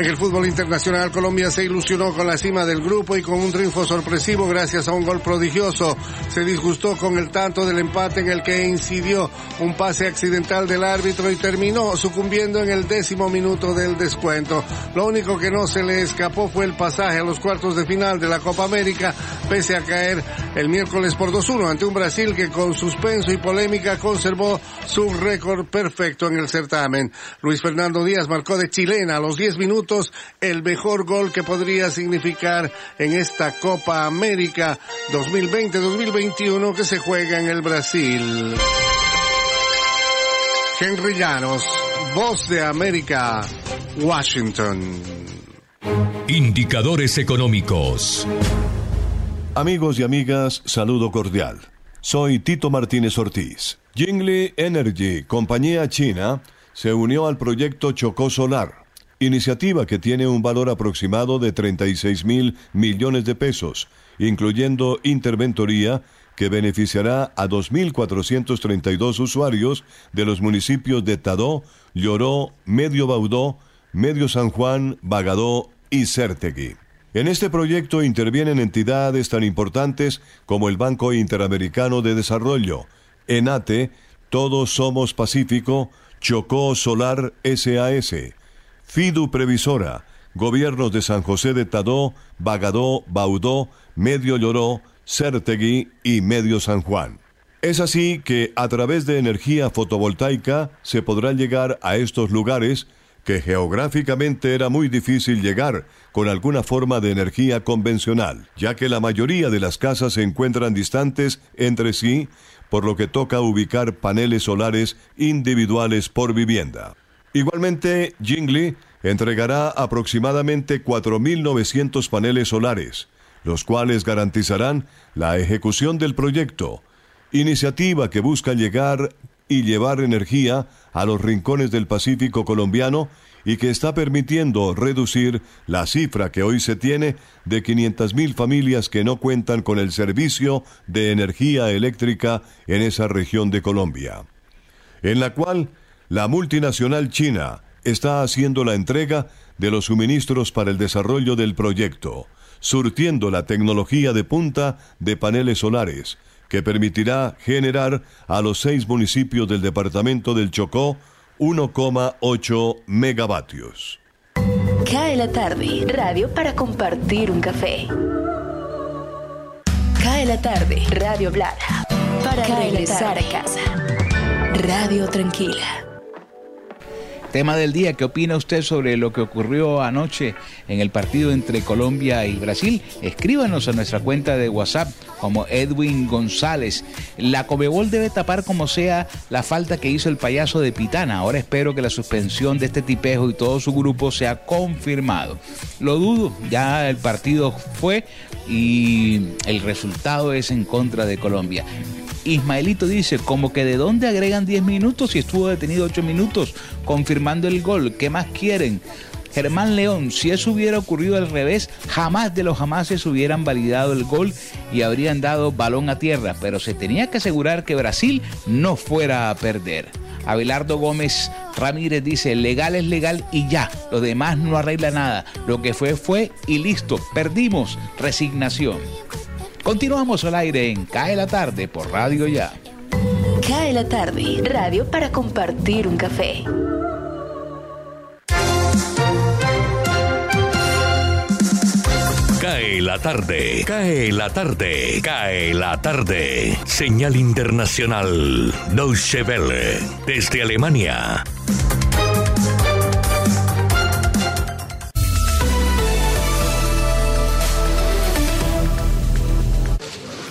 S15: En el fútbol internacional, Colombia se ilusionó con la cima del grupo y con un triunfo sorpresivo gracias a un gol prodigioso. Se disgustó con el tanto del empate en el que incidió un pase accidental del árbitro y terminó sucumbiendo en el décimo minuto del descuento. Lo único que no se le escapó fue el pasaje a los cuartos de final de la Copa América, pese a caer el miércoles por 2-1 ante un Brasil que con suspenso y polémica conservó su récord perfecto en el certamen. Luis Fernando Díaz marcó de chilena a los 10 minutos el mejor gol que podría significar en esta Copa América 2020-2021 que se juega en el Brasil. Henry Llanos, Voz de América, Washington.
S1: Indicadores económicos.
S16: Amigos y amigas, saludo cordial. Soy Tito Martínez Ortiz. Jingli Energy, compañía china, se unió al proyecto Chocó Solar iniciativa que tiene un valor aproximado de 36 mil millones de pesos, incluyendo interventoría que beneficiará a 2.432 usuarios de los municipios de Tadó, Lloró, Medio Baudó, Medio San Juan, Bagadó y Certegui. En este proyecto intervienen entidades tan importantes como el Banco Interamericano de Desarrollo, ENATE, Todos Somos Pacífico, Chocó Solar SAS, FIDU Previsora, Gobiernos de San José de Tadó, Bagadó, Baudó, Medio Lloró, Certegui y Medio San Juan. Es así que a través de energía fotovoltaica se podrá llegar a estos lugares que geográficamente era muy difícil llegar con alguna forma de energía convencional, ya que la mayoría de las casas se encuentran distantes entre sí, por lo que toca ubicar paneles solares individuales por vivienda. Igualmente, Jingli entregará aproximadamente 4.900 paneles solares, los cuales garantizarán la ejecución del proyecto, iniciativa que busca llegar y llevar energía a los rincones del Pacífico colombiano y que está permitiendo reducir la cifra que hoy se tiene de 500.000 familias que no cuentan con el servicio de energía eléctrica en esa región de Colombia, en la cual la multinacional china está haciendo la entrega de los suministros para el desarrollo del proyecto, surtiendo la tecnología de punta de paneles solares, que permitirá generar a los seis municipios del departamento del Chocó 1,8 megavatios.
S3: Cae la tarde, radio para compartir un café. Cae la tarde, Radio Blada, para regresar a casa. Radio Tranquila.
S2: Tema del día, ¿qué opina usted sobre lo que ocurrió anoche en el partido entre Colombia y Brasil? Escríbanos a nuestra cuenta de WhatsApp como Edwin González. La Comebol debe tapar como sea la falta que hizo el payaso de Pitana. Ahora espero que la suspensión de este tipejo y todo su grupo sea confirmado. Lo dudo, ya el partido fue y el resultado es en contra de Colombia. Ismaelito dice, como que de dónde agregan 10 minutos si estuvo detenido 8 minutos, confirmando el gol. ¿Qué más quieren? Germán León, si eso hubiera ocurrido al revés, jamás de los jamases hubieran validado el gol y habrían dado balón a tierra, pero se tenía que asegurar que Brasil no fuera a perder. Abelardo Gómez Ramírez dice, legal es legal y ya, lo demás no arregla nada, lo que fue fue y listo, perdimos, resignación. Continuamos al aire en Cae la tarde por Radio Ya.
S3: Cae la tarde, radio para compartir un café.
S1: Cae la tarde, cae la tarde, cae la tarde. Señal internacional, Deutsche Welle, desde Alemania.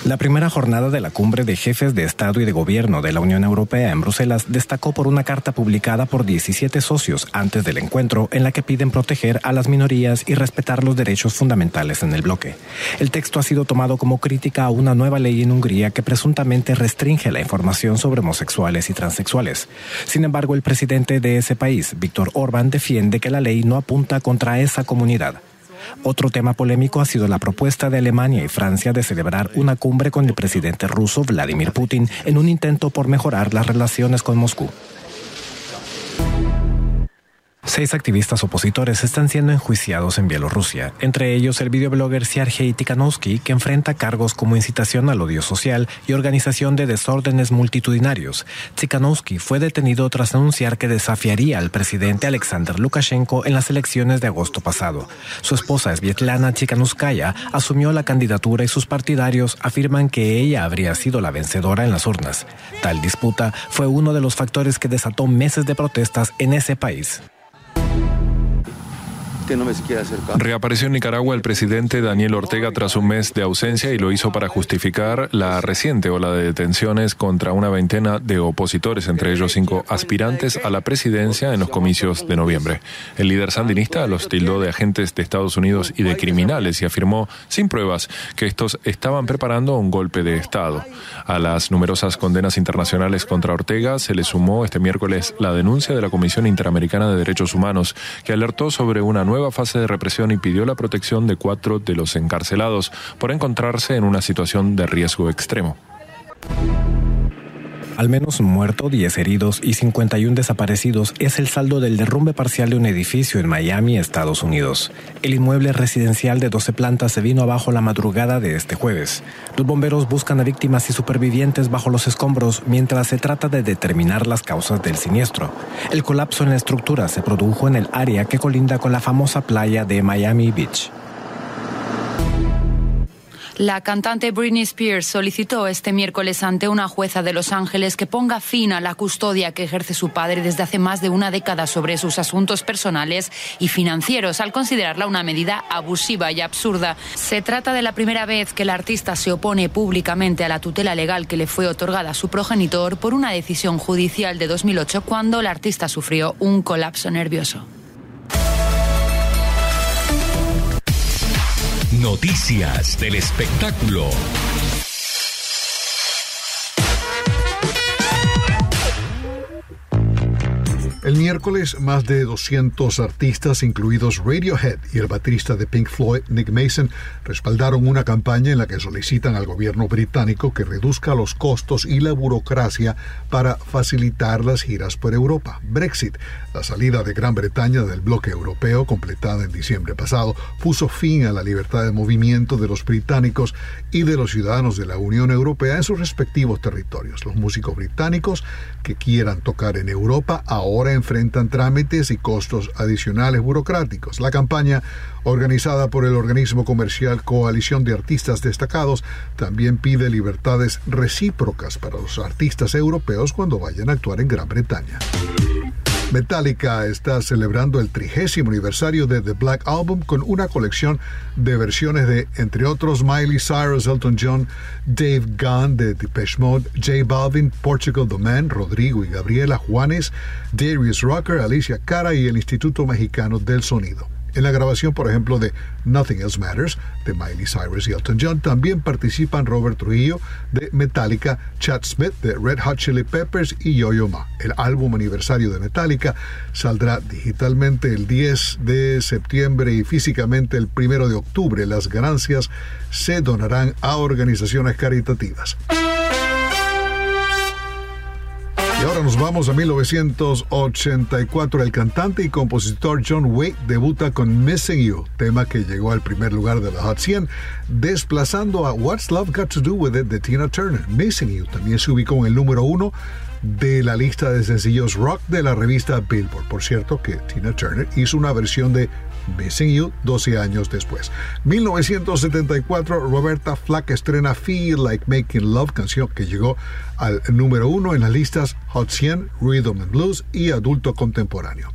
S17: La primera jornada de la cumbre de jefes de Estado y de Gobierno de la Unión Europea en Bruselas destacó por una carta publicada por 17 socios antes del encuentro en la que piden proteger a las minorías y respetar los derechos fundamentales en el bloque. El texto ha sido tomado como crítica a una nueva ley en Hungría que presuntamente restringe la información sobre homosexuales y transexuales. Sin embargo, el presidente de ese país, Víctor Orbán, defiende que la ley no apunta contra esa comunidad. Otro tema polémico ha sido la propuesta de Alemania y Francia de celebrar una cumbre con el presidente ruso Vladimir Putin en un intento por mejorar las relaciones con Moscú. Seis activistas opositores están siendo enjuiciados en Bielorrusia, entre ellos el videoblogger Sergei Tikhanovsky, que enfrenta cargos como incitación al odio social y organización de desórdenes multitudinarios. Tikhanovsky fue detenido tras anunciar que desafiaría al presidente Alexander Lukashenko en las elecciones de agosto pasado. Su esposa Svietlana Tikhanovskaya asumió la candidatura y sus partidarios afirman que ella habría sido la vencedora en las urnas. Tal disputa fue uno de los factores que desató meses de protestas en ese país.
S18: No me siquiera Reapareció en Nicaragua el presidente Daniel Ortega tras un mes de ausencia y lo hizo para justificar la reciente ola de detenciones contra una veintena de opositores, entre ellos cinco aspirantes a la presidencia en los comicios de noviembre. El líder sandinista los tildó de agentes de Estados Unidos y de criminales y afirmó, sin pruebas, que estos estaban preparando un golpe de Estado. A las numerosas condenas internacionales contra Ortega se le sumó este miércoles la denuncia de la Comisión Interamericana de Derechos Humanos, que alertó sobre una nueva fase de represión y pidió la protección de cuatro de los encarcelados por encontrarse en una situación de riesgo extremo.
S17: Al menos muerto, 10 heridos y 51 desaparecidos es el saldo del derrumbe parcial de un edificio en Miami, Estados Unidos. El inmueble residencial de 12 plantas se vino abajo la madrugada de este jueves. Los bomberos buscan a víctimas y supervivientes bajo los escombros mientras se trata de determinar las causas del siniestro. El colapso en la estructura se produjo en el área que colinda con la famosa playa de Miami Beach.
S19: La cantante Britney Spears solicitó este miércoles ante una jueza de Los Ángeles que ponga fin a la custodia que ejerce su padre desde hace más de una década sobre sus asuntos personales y financieros, al considerarla una medida abusiva y absurda. Se trata de la primera vez que el artista se opone públicamente a la tutela legal que le fue otorgada a su progenitor por una decisión judicial de 2008 cuando el artista sufrió un colapso nervioso.
S1: Noticias del espectáculo.
S20: El miércoles, más de 200 artistas, incluidos Radiohead y el baterista de Pink Floyd, Nick Mason, respaldaron una campaña en la que solicitan al gobierno británico que reduzca los costos y la burocracia para facilitar las giras por Europa. Brexit, la salida de Gran Bretaña del bloque europeo, completada en diciembre pasado, puso fin a la libertad de movimiento de los británicos y de los ciudadanos de la Unión Europea en sus respectivos territorios. Los músicos británicos que quieran tocar en Europa ahora enfrentan trámites y costos adicionales burocráticos. La campaña, organizada por el organismo comercial Coalición de Artistas Destacados, también pide libertades recíprocas para los artistas europeos cuando vayan a actuar en Gran Bretaña. Metallica está celebrando el trigésimo aniversario de The Black Album con una colección de versiones de, entre otros, Miley Cyrus, Elton John, Dave Gunn de Depeche Mode, J Balvin, Portugal The Man, Rodrigo y Gabriela Juanes, Darius Rucker, Alicia Cara y el Instituto Mexicano del Sonido. En la grabación, por ejemplo, de Nothing Else Matters de Miley Cyrus y Elton John, también participan Robert Trujillo de Metallica, Chad Smith de Red Hot Chili Peppers y Yo-Yo Ma. El álbum aniversario de Metallica saldrá digitalmente el 10 de septiembre y físicamente el 1 de octubre. Las ganancias se donarán a organizaciones caritativas. Y ahora nos vamos a 1984. El cantante y compositor John Waite debuta con Missing You, tema que llegó al primer lugar de la Hot 100, desplazando a What's Love Got to Do With It de Tina Turner. Missing You también se ubicó en el número uno de la lista de sencillos rock de la revista Billboard. Por cierto que Tina Turner hizo una versión de Missing You 12 años después. 1974, Roberta Flack estrena Feel Like Making Love, canción que llegó al número uno en las listas Hot 100, Rhythm and Blues y Adulto Contemporáneo.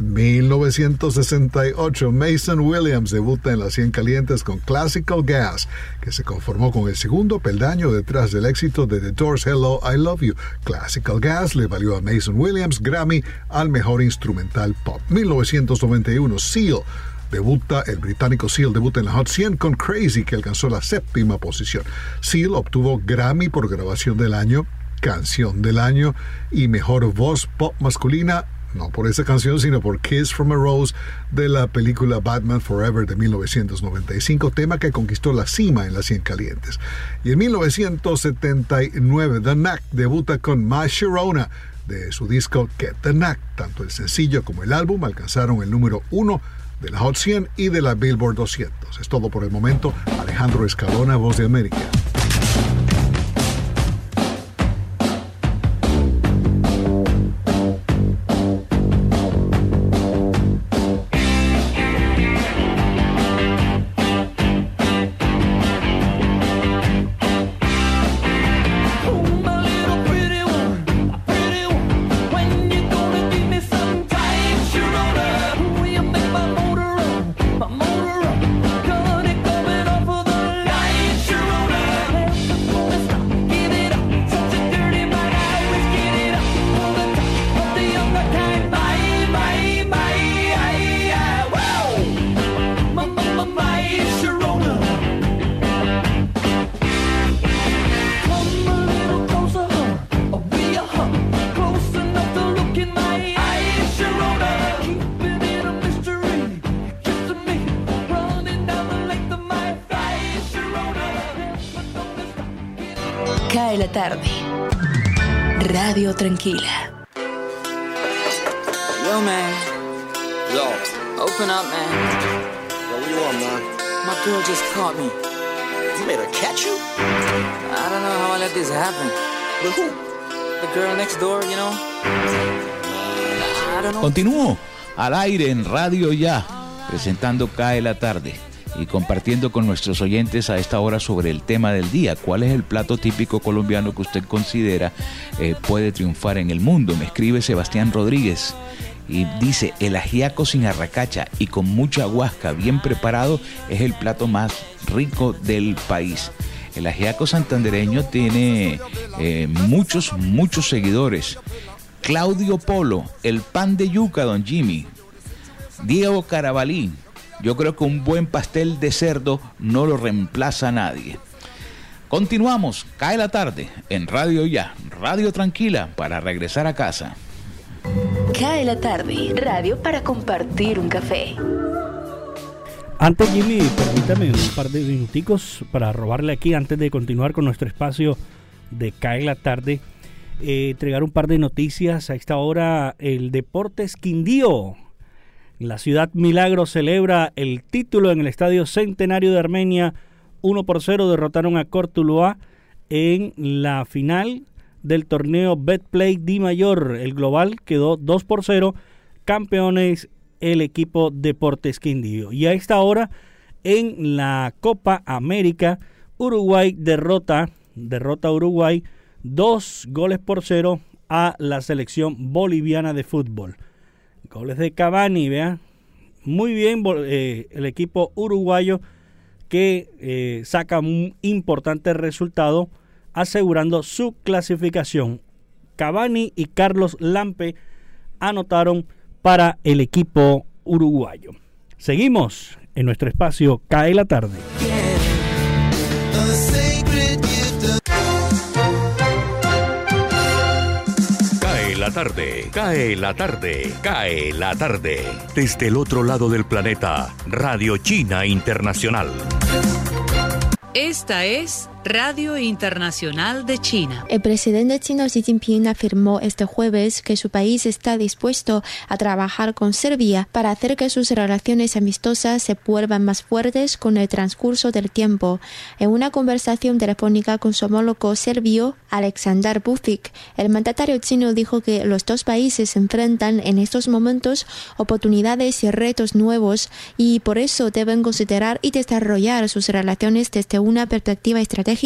S20: 1968, Mason Williams debuta en las 100 calientes con Classical Gas, que se conformó con el segundo peldaño detrás del éxito de The Doors Hello, I Love You. Classical Gas le valió a Mason Williams Grammy al mejor instrumental pop. 1991, Seal debuta, el británico Seal debuta en la Hot 100 con Crazy, que alcanzó la séptima posición. Seal obtuvo Grammy por grabación del año, canción del año y mejor voz pop masculina no por esa canción, sino por Kiss from a Rose de la película Batman Forever de 1995, tema que conquistó la cima en las 100 calientes. Y en 1979, The Knack debuta con My Sharona de su disco Get the Knack. Tanto el sencillo como el álbum alcanzaron el número uno de la Hot 100 y de la Billboard 200. Es todo por el momento. Alejandro Escalona, Voz de América.
S3: Tarde. Radio Tranquila.
S21: Yo, man. Yo. Open up, man.
S22: Yo, what you want, man?
S21: My girl just caught me.
S22: You made her catch you?
S21: I don't know how I let this happen.
S22: With who?
S21: The girl next door, you know? I don't know.
S2: Continúo al aire en Radio Ya, presentando Cae la tarde y compartiendo con nuestros oyentes a esta hora sobre el tema del día. ¿Cuál es el plato típico colombiano que usted considera eh, puede triunfar en el mundo? Me escribe Sebastián Rodríguez y dice, el ajiaco sin arracacha y con mucha huasca bien preparado es el plato más rico del país. El ajiaco santandereño tiene eh, muchos, muchos seguidores. Claudio Polo, el pan de yuca, don Jimmy. Diego Carabalí, yo creo que un buen pastel de cerdo no lo reemplaza nadie. Continuamos, cae la tarde en Radio Ya, Radio Tranquila para regresar a casa.
S3: Cae la tarde, radio para compartir un café.
S6: Antes, Jimmy, permítame un par de minuticos para robarle aquí, antes de continuar con nuestro espacio de Cae la tarde, eh, entregar un par de noticias. A esta hora, el Deportes Quindío. La ciudad Milagro celebra el título en el Estadio Centenario de Armenia. 1 por 0 derrotaron a Cortuluá en la final del torneo Betplay Di Mayor. El global quedó 2 por 0. Campeones el equipo Deportes Quindío. Y a esta hora en la Copa América, Uruguay derrota, derrota Uruguay dos goles por cero a la selección boliviana de fútbol. Goles de Cavani, vea. Muy bien eh, el equipo uruguayo que eh, saca un importante resultado asegurando su clasificación. Cavani y Carlos Lampe anotaron para el equipo uruguayo. Seguimos en nuestro espacio Cae la tarde.
S1: La tarde, cae la tarde, cae la tarde. Desde el otro lado del planeta, Radio China Internacional.
S23: Esta es Radio Internacional de China.
S24: El presidente chino Xi Jinping afirmó este jueves que su país está dispuesto a trabajar con Serbia para hacer que sus relaciones amistosas se vuelvan más fuertes con el transcurso del tiempo. En una conversación telefónica con su homólogo serbio, Aleksandar Vucic, el mandatario chino dijo que los dos países enfrentan en estos momentos oportunidades y retos nuevos y por eso deben considerar y desarrollar sus relaciones desde una perspectiva estratégica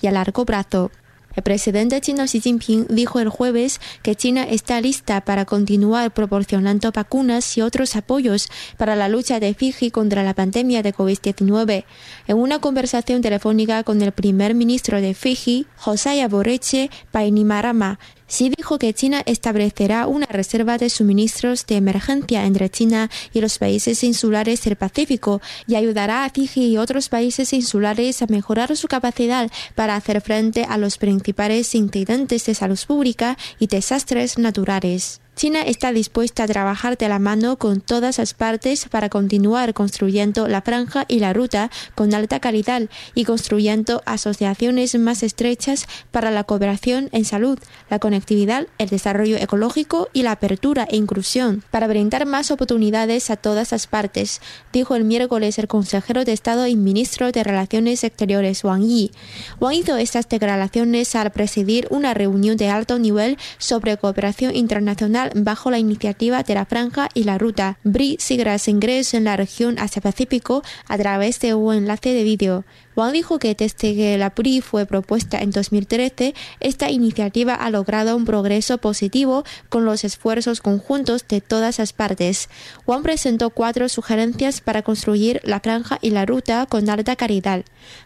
S24: y a largo plazo. El presidente chino Xi Jinping dijo el jueves que China está lista para continuar proporcionando vacunas y otros apoyos para la lucha de Fiji contra la pandemia de COVID-19. En una conversación telefónica con el primer ministro de Fiji, Josiah Boreche Painimarama, Xi dijo que China establecerá una reserva de suministros de emergencia entre China y los países insulares del Pacífico y ayudará a Fiji y otros países insulares a mejorar su capacidad para hacer frente a los principales incidentes de salud pública y desastres naturales. China está dispuesta a trabajar de la mano con todas las partes para continuar construyendo la franja y la ruta con alta calidad y construyendo asociaciones más estrechas para la cooperación en salud, la conectividad, el desarrollo ecológico y la apertura e inclusión, para brindar más oportunidades a todas las partes, dijo el miércoles el consejero de Estado y ministro de Relaciones Exteriores Wang Yi. Wang hizo estas declaraciones al presidir una reunión de alto nivel sobre cooperación internacional bajo la iniciativa de la Franja y la Ruta. BRI siglas ingreso en la región Asia-Pacífico a través de un enlace de vídeo. Wang dijo que desde que la PRI fue propuesta en 2013, esta iniciativa ha logrado un progreso positivo con los esfuerzos conjuntos de todas las partes. Wang presentó cuatro sugerencias para construir la franja y la ruta con alta calidad.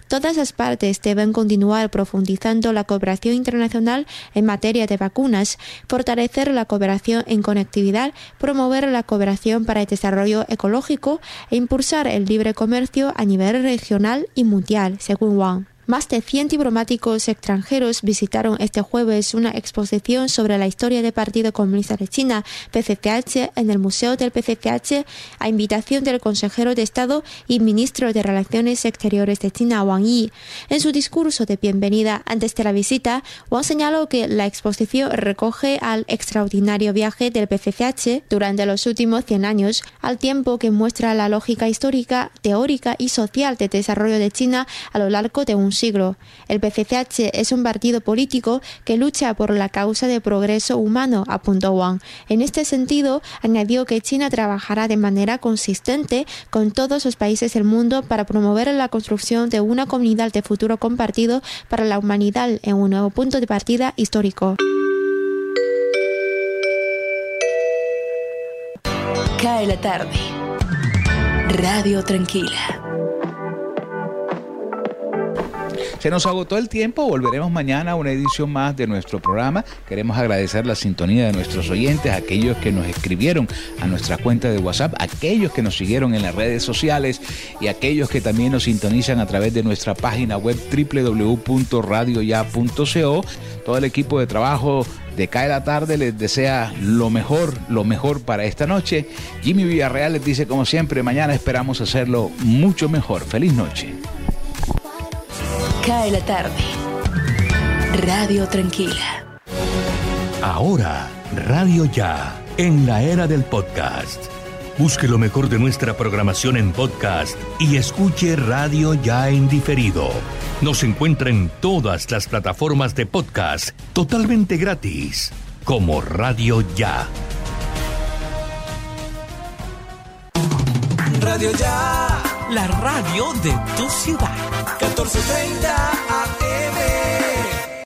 S24: Todas las partes deben continuar profundizando la cooperación internacional en materia de vacunas, fortalecer la cooperación en conectividad, promover la cooperación para el desarrollo ecológico e impulsar el libre comercio a nivel regional y mundial, según Wang. Más de 100 diplomáticos extranjeros visitaron este jueves una exposición sobre la historia del Partido Comunista de China, PCCH, en el Museo del PCCH, a invitación del consejero de Estado y ministro de Relaciones Exteriores de China, Wang Yi. En su discurso de bienvenida antes de la visita, Wang señaló que la exposición recoge al extraordinario viaje del PCCH durante los últimos 100 años, al tiempo que muestra la lógica histórica, teórica y social de desarrollo de China a lo largo de un siglo. El PCCH es un partido político que lucha por la causa de progreso humano, apuntó Wang. En este sentido, añadió que China trabajará de manera consistente con todos los países del mundo para promover la construcción de una comunidad de futuro compartido para la humanidad en un nuevo punto de partida histórico.
S3: Cae la tarde. Radio Tranquila.
S2: Se nos agotó el tiempo, volveremos mañana a una edición más de nuestro programa. Queremos agradecer la sintonía de nuestros oyentes, aquellos que nos escribieron a nuestra cuenta de WhatsApp, aquellos que nos siguieron en las redes sociales y aquellos que también nos sintonizan a través de nuestra página web www.radioya.co. Todo el equipo de trabajo de Cae la Tarde les desea lo mejor, lo mejor para esta noche. Jimmy Villarreal les dice como siempre, mañana esperamos hacerlo mucho mejor. Feliz noche.
S3: Cae la tarde. Radio Tranquila.
S1: Ahora, Radio Ya, en la era del podcast. Busque lo mejor de nuestra programación en podcast y escuche Radio Ya en diferido. Nos encuentra en todas las plataformas de podcast totalmente gratis, como Radio Ya.
S25: Radio Ya, la radio de tu ciudad. 1430 AM.